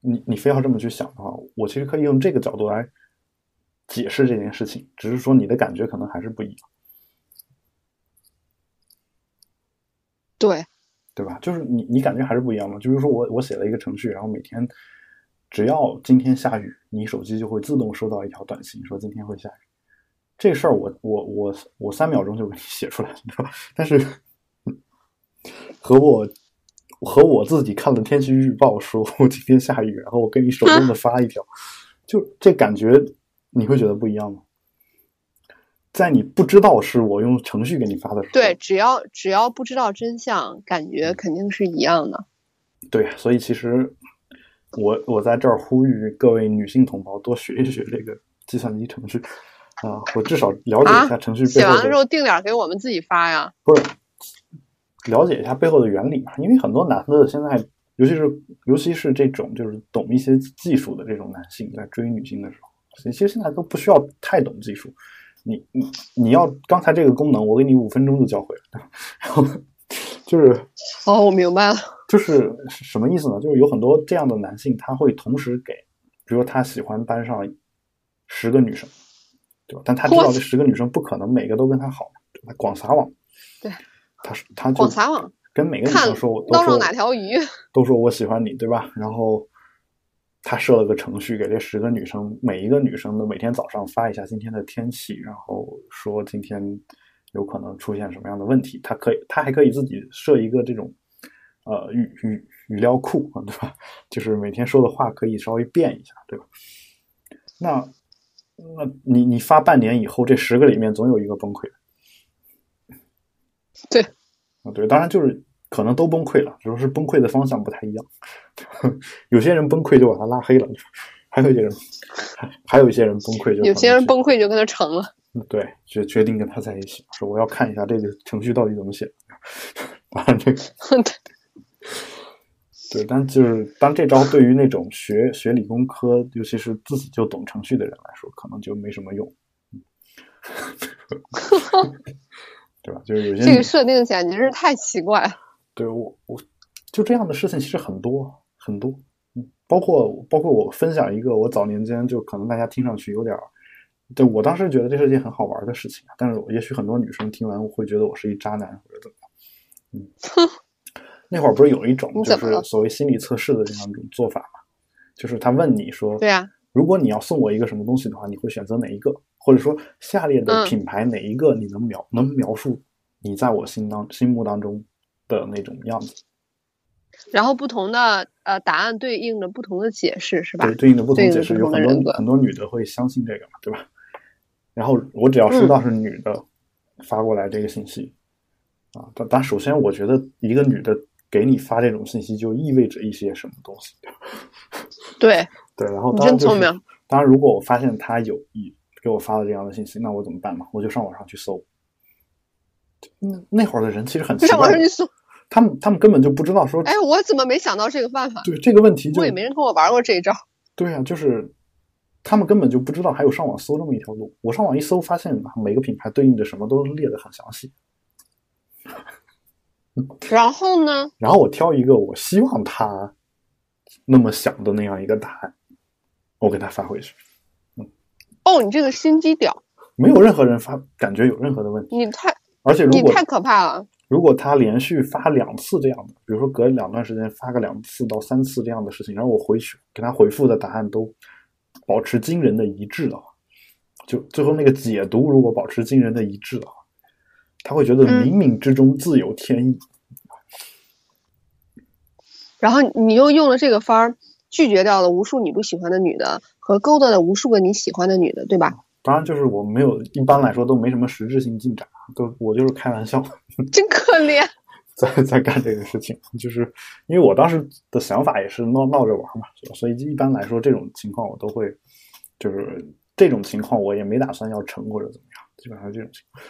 你你非要这么去想的话，我其实可以用这个角度来。解释这件事情，只是说你的感觉可能还是不一样，对，对吧？就是你你感觉还是不一样嘛？就是说我我写了一个程序，然后每天只要今天下雨，你手机就会自动收到一条短信，说今天会下雨。这事儿我我我我三秒钟就给你写出来了？但是和我和我自己看了天气预报，说我今天下雨，然后我给你手动的发一条，就这感觉。你会觉得不一样吗？在你不知道是我用程序给你发的时候，对，只要只要不知道真相，感觉肯定是一样的。对，所以其实我我在这儿呼吁各位女性同胞多学一学这个计算机程序啊，我至少了解一下程序。写完了之后定点给我们自己发呀？不是，了解一下背后的原理嘛？因为很多男的现在，尤其是尤其是这种就是懂一些技术的这种男性，在追女性的时候。其实现在都不需要太懂技术，你你你要刚才这个功能，我给你五分钟就教会了。然后就是哦，我明白了，就是什么意思呢？就是有很多这样的男性，他会同时给，比如说他喜欢班上十个女生，对吧？但他知道这十个女生不可能每个都跟他好，他广撒网。对，他是他广撒网，跟每个女生说，都说哪条鱼，都说我喜欢你，对吧？然后。他设了个程序，给这十个女生，每一个女生都每天早上发一下今天的天气，然后说今天有可能出现什么样的问题。他可以，他还可以自己设一个这种呃语语语料库啊，对吧？就是每天说的话可以稍微变一下，对吧？那那你你发半年以后，这十个里面总有一个崩溃。对，啊对，当然就是。可能都崩溃了，只是崩溃的方向不太一样。<laughs> 有些人崩溃就把他拉黑了，还有一些人，还还有一些人崩溃就有些人崩溃就跟他成了。对，决决定跟他在一起，说我要看一下这个程序到底怎么写。当然这个，<laughs> 对，但就是当这招对于那种学学理工科，尤其是自己就懂程序的人来说，可能就没什么用。对吧？就是有些 <laughs> 这个设定简直是太奇怪。对我，我就这样的事情其实很多很多，嗯，包括包括我分享一个我早年间就可能大家听上去有点儿，对我当时觉得这是件很好玩的事情，但是也许很多女生听完会觉得我是一渣男或者怎么样，嗯，<laughs> 那会儿不是有一种就是所谓心理测试的这样一种做法嘛，就是他问你说，对啊，如果你要送我一个什么东西的话，你会选择哪一个？或者说下列的品牌哪一个你能描能描述你在我心当心目当中？的那种样子，然后不同的呃答案对应着不同的解释，是吧？对，对应的不同解释，有很多很多女的会相信这个嘛，对吧？然后我只要收到是女的发过来这个信息啊，但但首先我觉得一个女的给你发这种信息，就意味着一些什么东西。<laughs> 对对，然后你真聪明。当然，如果我发现他有意给我发了这样的信息，那我怎么办嘛？我就上网上去搜。那那会儿的人其实很奇怪，上网上去搜，他们他们根本就不知道说。哎，我怎么没想到这个办法？对这个问题，就我也没人跟我玩过这一招。对啊，就是他们根本就不知道还有上网搜这么一条路。我上网一搜，发现每个品牌对应的什么都列的很详细。然后呢？然后我挑一个我希望他那么想的那样一个答案，我给他发回去。嗯，哦，你这个心机婊，没有任何人发感觉有任何的问题。你太，而且如果你太可怕了。如果他连续发两次这样的，比如说隔两段时间发个两次到三次这样的事情，然后我回去给他回复的答案都保持惊人的一致的话，就最后那个解读如果保持惊人的一致的话。他会觉得冥冥之中自有天意，然后你又用了这个方儿拒绝掉了无数你不喜欢的女的和勾搭了无数个你喜欢的女的，对吧？当然，就是我没有，一般来说都没什么实质性进展，都我就是开玩笑，真可怜，在在干这个事情，就是因为我当时的想法也是闹闹着玩嘛，所以一般来说这种情况我都会，就是这种情况我也没打算要成或者怎么样，基本上这种情况。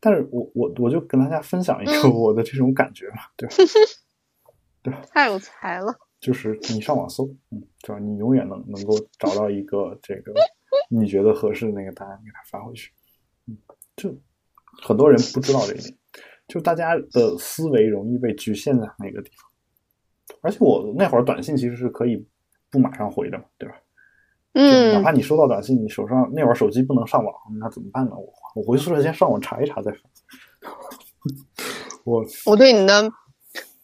但是我我我就跟大家分享一个我的这种感觉嘛，对吧？<laughs> 对吧？太有才了。就是你上网搜，嗯，对吧？你永远能能够找到一个这个你觉得合适的那个答案，给他发回去。嗯，就很多人不知道这一点，就大家的思维容易被局限在那个地方。而且我那会儿短信其实是可以不马上回的嘛，对吧？嗯，哪怕你收到短信，你手上那会儿手机不能上网，那怎么办呢？我我回宿舍先上网查一查再说。<laughs> 我我对你的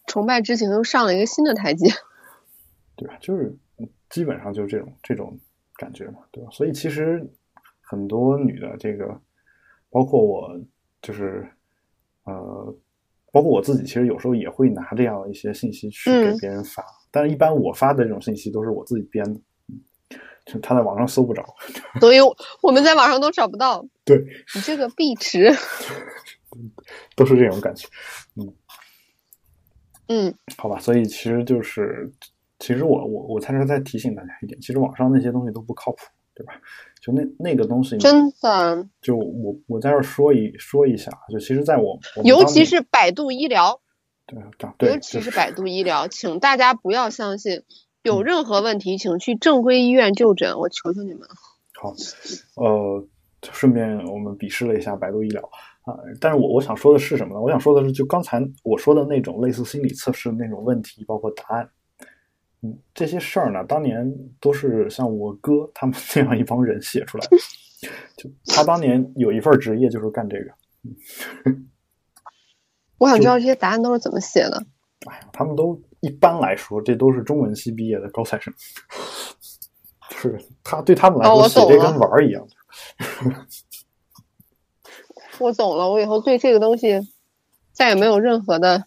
崇拜之情又上了一个新的台阶。对吧？就是基本上就是这种这种感觉嘛，对吧？所以其实很多女的这个，包括我，就是呃，包括我自己，其实有时候也会拿这样一些信息去给别人发，但是一般我发的这种信息都是我自己编的。就他在网上搜不着，<laughs> 所以我们在网上都找不到。对你这个壁纸，<laughs> 都是这种感觉。嗯嗯，好吧，所以其实就是，其实我我我才是在提醒大家一点，其实网上那些东西都不靠谱，对吧？就那那个东西，真的。就我我在这说一说一下，就其实在我，尤其是百度医疗，对对，尤其是百度医疗，请大家不要相信。有任何问题，请去正规医院就诊，我求求你们了。<laughs> 好，呃，顺便我们鄙视了一下百度医疗啊，但是我我想说的是什么呢？我想说的是，就刚才我说的那种类似心理测试那种问题，包括答案，嗯，这些事儿呢，当年都是像我哥 <laughs> 他们那样一帮人写出来的，就 <laughs> 他当年有一份职业就是干这个。我想知道这些答案都是怎么写的。哎呀，他们都。一般来说，这都是中文系毕业的高材生，就是他对他们来说写这跟玩儿一样。我懂了，我以后对这个东西再也没有任何的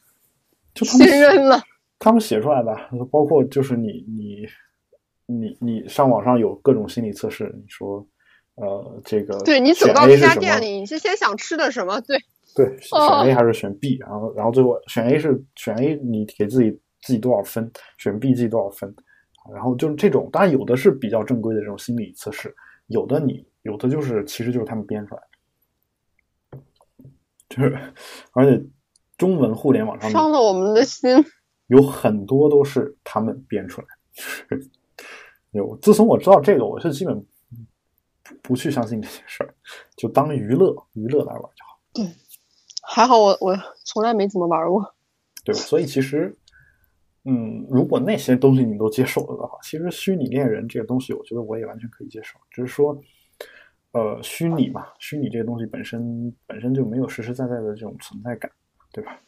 信任了。他们写出来的，包括就是你你你你上网上有各种心理测试，你说呃这个对你走到这家店里，你是先想吃的什么？对对，选 A 还是选 B？然后然后最后选 A 是选 A，你给自己。自己多少分？选 B 自己多少分？然后就是这种，当然有的是比较正规的这种心理测试，有的你有的就是其实就是他们编出来的，就是而且中文互联网上伤了我们的心，有很多都是他们编出来。<laughs> 有自从我知道这个，我是基本不去相信这些事儿，就当娱乐娱乐来玩就好。对，还好我我从来没怎么玩过。对，所以其实。嗯，如果那些东西你都接受了的话，其实虚拟恋人这个东西，我觉得我也完全可以接受。只是说，呃，虚拟嘛，虚拟这个东西本身本身就没有实实在在的这种存在感，对吧？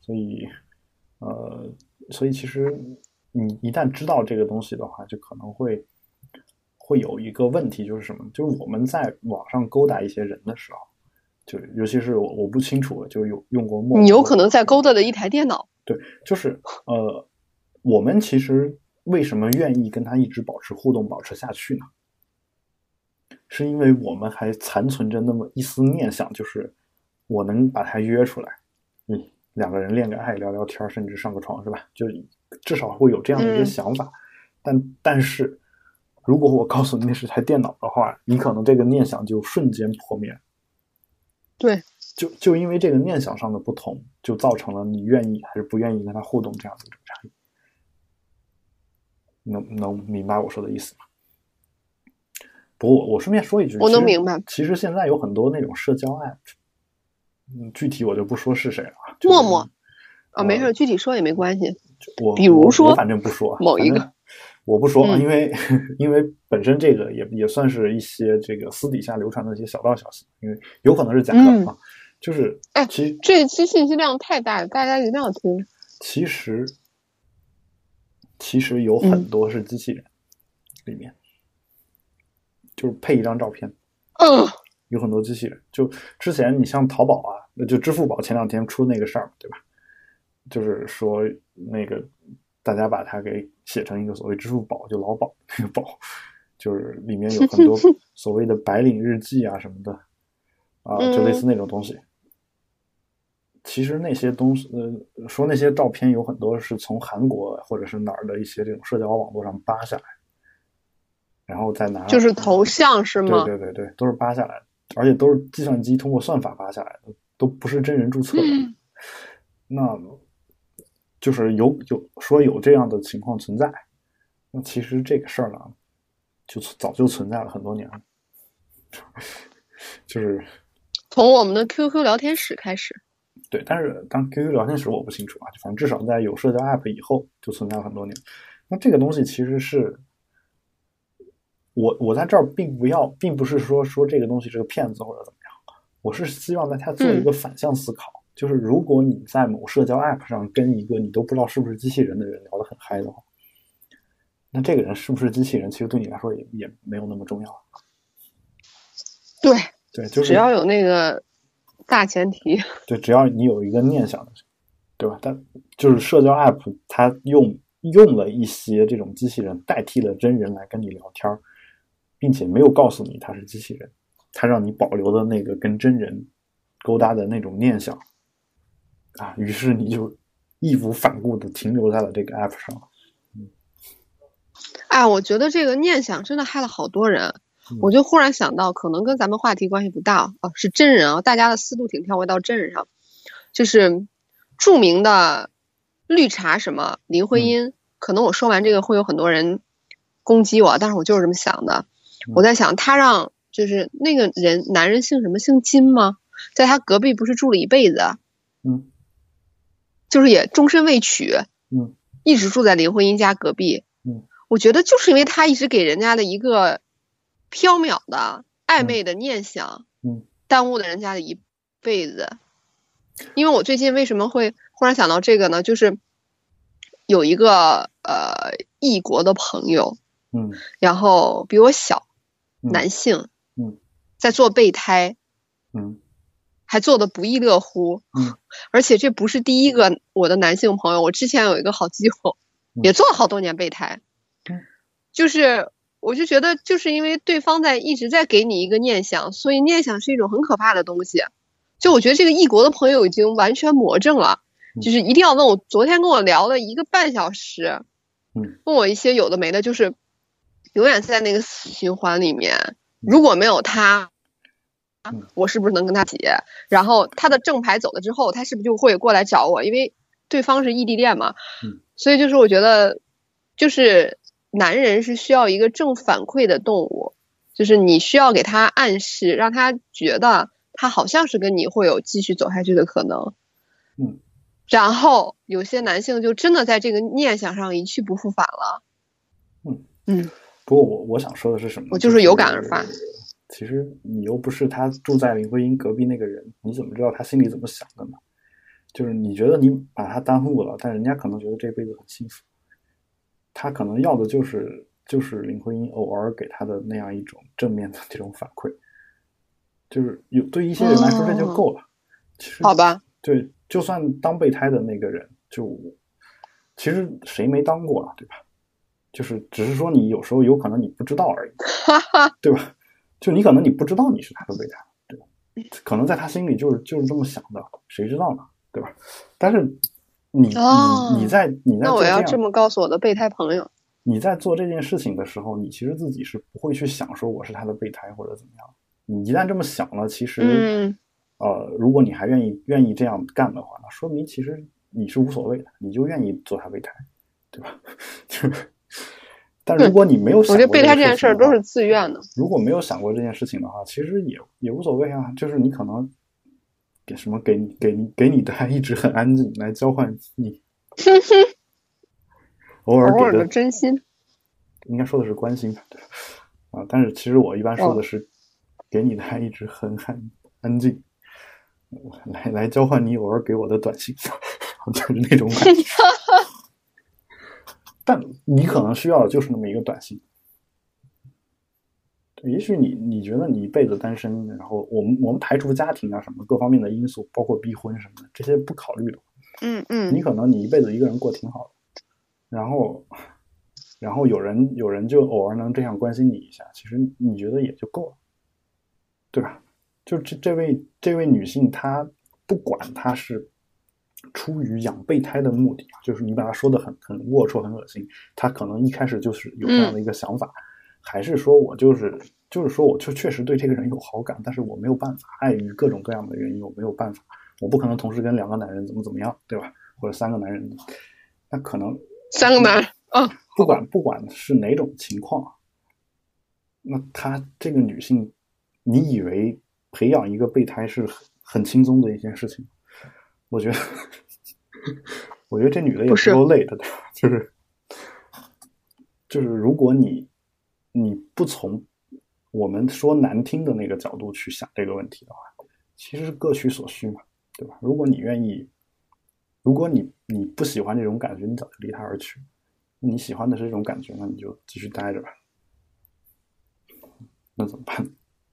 所以，呃，所以其实你一旦知道这个东西的话，就可能会会有一个问题，就是什么？就是我们在网上勾搭一些人的时候，就尤其是我我不清楚，就有用过陌，你有可能在勾搭的一台电脑。对，就是呃。我们其实为什么愿意跟他一直保持互动、保持下去呢？是因为我们还残存着那么一丝念想，就是我能把他约出来，嗯，两个人恋个爱、聊聊天，甚至上个床，是吧？就至少会有这样的一个想法。但但是，如果我告诉你那是台电脑的话，你可能这个念想就瞬间破灭。对，就就因为这个念想上的不同，就造成了你愿意还是不愿意跟他互动这样的一种差异。能能明白我说的意思吗？不过我我顺便说一句，我能明白。其实现在有很多那种社交 app，嗯，具体我就不说是谁了。陌陌啊，没事，具体说也没关系。我比如说，我反正不说某一个，我不说，因为因为本身这个也也算是一些这个私底下流传的一些小道消息，因为有可能是假的啊。就是哎，其实这期信息量太大了，大家一定要听。其实其实有很多是机器人里面。就是配一张照片，嗯，有很多机器人。就之前你像淘宝啊，那就支付宝前两天出那个事儿，对吧？就是说那个大家把它给写成一个所谓支付宝，就老宝那个宝，就是里面有很多 <laughs> 所谓的白领日记啊什么的，啊，就类似那种东西。其实那些东西，呃，说那些照片有很多是从韩国或者是哪儿的一些这种社交网络上扒下来。然后再拿就是头像是吗？对对对对，都是扒下来的，而且都是计算机通过算法扒下来的，都不是真人注册的。那就是有有说有这样的情况存在，那其实这个事儿呢，就早就存在了很多年了，<laughs> 就是从我们的 QQ 聊天室开始。对，但是当 QQ 聊天室我不清楚啊，反正至少在有社交 App 以后就存在了很多年。那这个东西其实是。我我在这儿并不要，并不是说说这个东西是个骗子或者怎么样，我是希望大家做一个反向思考，就是如果你在某社交 app 上跟一个你都不知道是不是机器人的人聊得很嗨的话，那这个人是不是机器人，其实对你来说也也没有那么重要。对对，就是只要有那个大前提，对，只要你有一个念想的，对吧？但就是社交 app 它用用了一些这种机器人代替了真人来跟你聊天儿。并且没有告诉你他是机器人，他让你保留的那个跟真人勾搭的那种念想啊，于是你就义无反顾的停留在了这个 app 上。嗯，哎，我觉得这个念想真的害了好多人。我就忽然想到，可能跟咱们话题关系不大啊，是真人啊，大家的思路挺跳回到真人上，就是著名的绿茶什么林徽因。可能我说完这个会有很多人攻击我，但是我就是这么想的。我在想，他让就是那个人，男人姓什么？姓金吗？在他隔壁不是住了一辈子？嗯，就是也终身未娶。嗯，一直住在林徽因家隔壁。嗯，我觉得就是因为他一直给人家的一个缥缈的暧昧的念想，嗯，耽误了人家的一辈子。因为我最近为什么会忽然想到这个呢？就是有一个呃异国的朋友，嗯，然后比我小。男性，嗯，在做备胎，嗯，还做的不亦乐乎，嗯，<laughs> 而且这不是第一个我的男性朋友，我之前有一个好基友，也做了好多年备胎，嗯，就是我就觉得就是因为对方在一直在给你一个念想，所以念想是一种很可怕的东西，就我觉得这个异国的朋友已经完全魔怔了，就是一定要问我昨天跟我聊了一个半小时，嗯，问我一些有的没的，就是。永远在那个死循环里面。如果没有他，我是不是能跟他结？然后他的正牌走了之后，他是不是就会过来找我？因为对方是异地恋嘛。所以就是我觉得，就是男人是需要一个正反馈的动物，就是你需要给他暗示，让他觉得他好像是跟你会有继续走下去的可能。嗯。然后有些男性就真的在这个念想上一去不复返了。嗯嗯。不过我我想说的是什么？我就是有感而发。其实你又不是他住在林徽因隔壁那个人，你怎么知道他心里怎么想的呢？就是你觉得你把他耽误了，但人家可能觉得这辈子很幸福。他可能要的就是就是林徽因偶尔给他的那样一种正面的这种反馈。就是有对一些人来说这就够了。其实好吧。对，就算当备胎的那个人，就其实谁没当过啊，对吧？就是只是说你有时候有可能你不知道而已，<laughs> 对吧？就你可能你不知道你是他的备胎，对吧？可能在他心里就是就是这么想的，谁知道呢？对。吧？但是你你你在你在那我要这么告诉我的备胎朋友，你在做这件事情的时候，你其实自己是不会去想说我是他的备胎或者怎么样。你一旦这么想了，其实呃，如果你还愿意愿意这样干的话，那说明其实你是无所谓的，你就愿意做他备胎，对吧？<laughs> 就。但如果你没有，我觉得备胎这件事儿都是自愿的。如果没有想过这件事情的话，其实也也无所谓啊。就是你可能给什么给你给你给你的还一直很安静来交换你，<laughs> 偶尔给的真心，应该说的是关心对啊。但是其实我一般说的是给你的还一直很很安静，来来交换你偶尔给我的短信，<laughs> 就是那种感觉。<laughs> 但你可能需要的就是那么一个短信，也许你你觉得你一辈子单身，然后我们我们排除家庭啊什么各方面的因素，包括逼婚什么的这些不考虑的，嗯嗯，你可能你一辈子一个人过挺好的，然后然后有人有人就偶尔能这样关心你一下，其实你觉得也就够了，对吧？就这这位这位女性，她不管她是。出于养备胎的目的啊，就是你把它说的很很龌龊、很恶心，他可能一开始就是有这样的一个想法，还是说我就是就是说我就确实对这个人有好感，但是我没有办法，碍于各种各样的原因，我没有办法，我不可能同时跟两个男人怎么怎么样，对吧？或者三个男人，那可能三个男人啊，不管不管是哪种情况，那他这个女性，你以为培养一个备胎是很很轻松的一件事情？我觉得，我觉得这女的也是够累的，就是，就是，如果你你不从我们说难听的那个角度去想这个问题的话，其实是各取所需嘛，对吧？如果你愿意，如果你你不喜欢这种感觉，你早就离他而去；你喜欢的是这种感觉，那你就继续待着吧。那怎么办？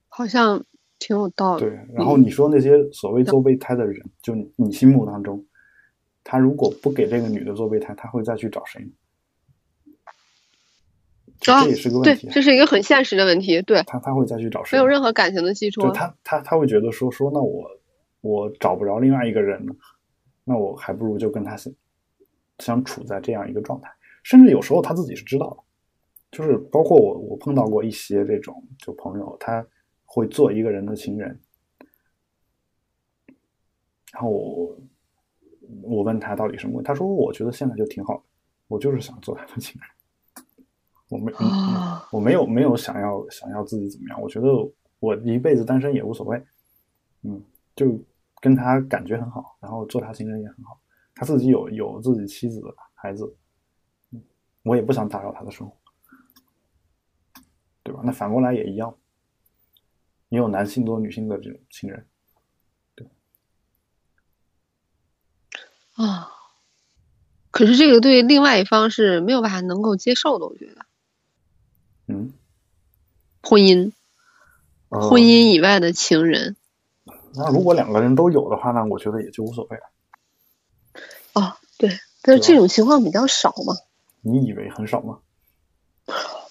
好像。挺有道理。对，然后你说那些所谓做备胎的人，就你心目当中，他如果不给这个女的做备胎，他会再去找谁呢？这也是个问题。对，这是一个很现实的问题。对，他他会再去找谁？没有任何感情的基础。他他他会觉得说说，那我我找不着另外一个人，那我还不如就跟他相相处在这样一个状态。甚至有时候他自己是知道的，就是包括我我碰到过一些这种就朋友，他。会做一个人的情人，然后我我问他到底什么？他说：“我觉得现在就挺好的，我就是想做他的情人，我没我没有没有想要想要自己怎么样？我觉得我一辈子单身也无所谓，嗯，就跟他感觉很好，然后做他情人也很好。他自己有有自己妻子孩子，我也不想打扰他的生活，对吧？那反过来也一样。”也有男性多女性的这种情人，对啊，可是这个对另外一方是没有办法能够接受的，我觉得，嗯，婚姻，婚姻以外的情人，那如果两个人都有的话那？我觉得也就无所谓了。哦，对，但是这种情况比较少嘛？你以为很少吗？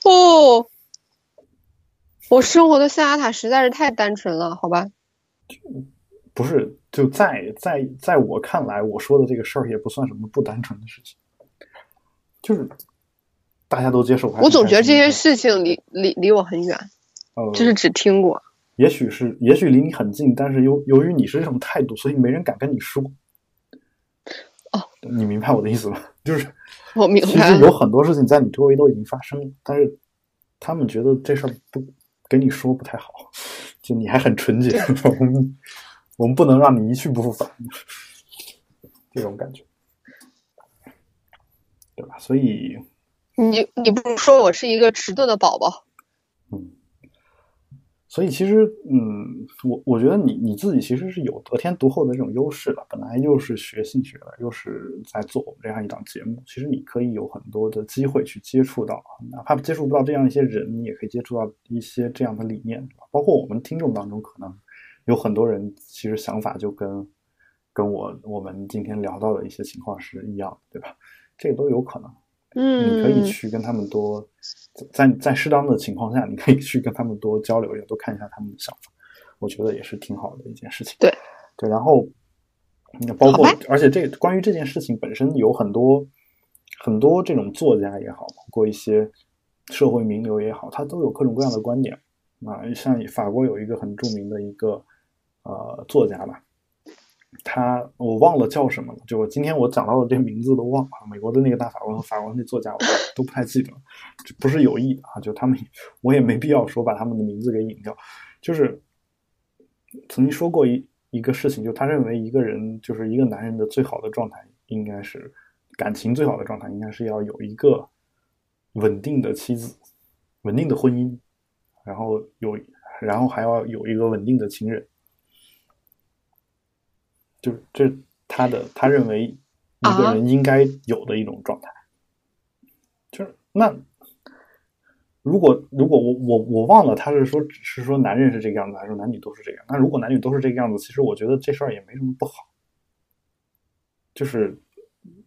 哦。我生活的象牙塔实在是太单纯了，好吧？不是，就在在在我看来，我说的这个事儿也不算什么不单纯的事情，就是大家都接受。我总觉得这些事情离离离我很远，就是只听过。也许是，也许离你很近，但是由由于你是这种态度，所以没人敢跟你说。哦，你明白我的意思吗？<laughs> 就是我明白。其实有很多事情在你周围都已经发生了，但是他们觉得这事儿不。跟你说不太好，<laughs> 就你还很纯洁，<laughs> 我们我们不能让你一去不复返，<laughs> 这种感觉，对吧？所以你你不如说我是一个迟钝的宝宝，嗯。所以其实，嗯，我我觉得你你自己其实是有得天独厚的这种优势的，本来又是学性学的，又是在做我们这样一档节目，其实你可以有很多的机会去接触到，哪怕接触不到这样一些人，你也可以接触到一些这样的理念，包括我们听众当中，可能有很多人其实想法就跟跟我我们今天聊到的一些情况是一样的，对吧？这个都有可能。嗯，你可以去跟他们多，在在适当的情况下，你可以去跟他们多交流，一下多看一下他们的想法，我觉得也是挺好的一件事情。对，对，然后，包括而且这关于这件事情本身有很多很多这种作家也好，包括一些社会名流也好，他都有各种各样的观点啊。像法国有一个很著名的一个呃作家吧。他我忘了叫什么了，就我今天我讲到的这名字都忘了。美国的那个大法官和法国那作家，我都不太记得，不是有意的啊，就他们，我也没必要说把他们的名字给引掉。就是曾经说过一一个事情，就他认为一个人就是一个男人的最好的状态，应该是感情最好的状态，应该是要有一个稳定的妻子，稳定的婚姻，然后有，然后还要有一个稳定的情人。就是这，他的他认为一个人应该有的一种状态，就是那如果如果我我我忘了他是说只是说男人是这个样子，还是说男女都是这样？那如果男女都是这个样子，其实我觉得这事儿也没什么不好，就是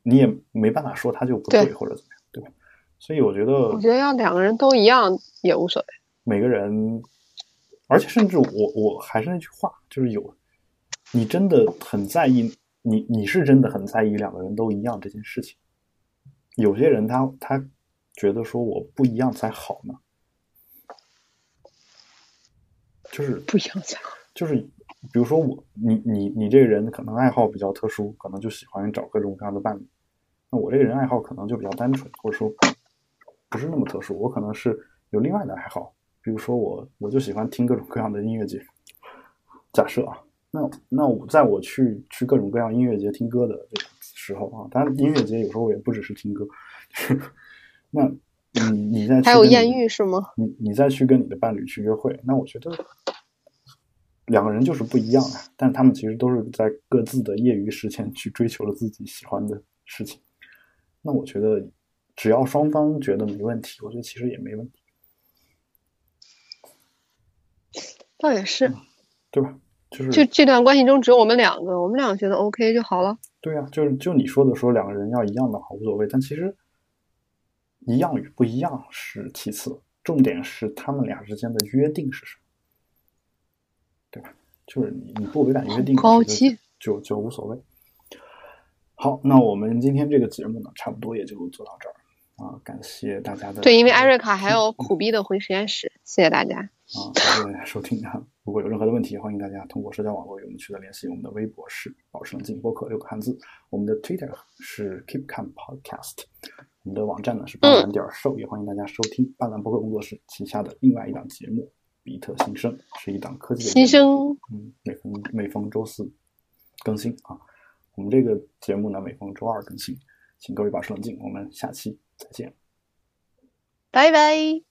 你也没办法说他就不对或者怎么样，对吧？所以我觉得，我觉得要两个人都一样也无所谓。每个人，而且甚至我我还是那句话，就是有。你真的很在意你，你是真的很在意两个人都一样这件事情。有些人他他觉得说我不一样才好呢，就是不一样才好。就是比如说我，你你你这个人可能爱好比较特殊，可能就喜欢找各种各样的伴侣。那我这个人爱好可能就比较单纯，或者说不是那么特殊。我可能是有另外的爱好，比如说我我就喜欢听各种各样的音乐节。假设啊。那那我在我去去各种各样音乐节听歌的这个时候啊，当然音乐节有时候也不只是听歌。那你你在还有艳遇是吗？你你再去跟你的伴侣去约会，那我觉得两个人就是不一样啊。但他们其实都是在各自的业余时间去追求了自己喜欢的事情。那我觉得只要双方觉得没问题，我觉得其实也没问题。倒也是，对吧？就是就这段关系中只有我们两个，我们两个觉得 OK 就好了。对啊，就是就你说的说两个人要一样的好无所谓，但其实一样与不一样是其次，重点是他们俩之间的约定是什么，对吧？就是你你不违反约定，高级就就无所谓。好，那我们今天这个节目呢，差不多也就做到这儿啊，感谢大家的对，因为艾瑞卡还有苦逼的回实验室，谢谢大家。啊，感谢大家收听啊！如果有任何的问题，欢迎大家通过社交网络与我们取得联系。我们的微博是“保持冷静播客”六个汉字，我们的 Twitter 是 Keep Calm Podcast，我们的网站呢是半蓝点 show，也欢迎大家收听半蓝播客工作室旗下的另外一档节目《比特新生》，是一档科技的新生。嗯，每逢每逢周四更新啊。我们这个节目呢，每逢周二更新，请各位保持冷静。我们下期再见，拜拜。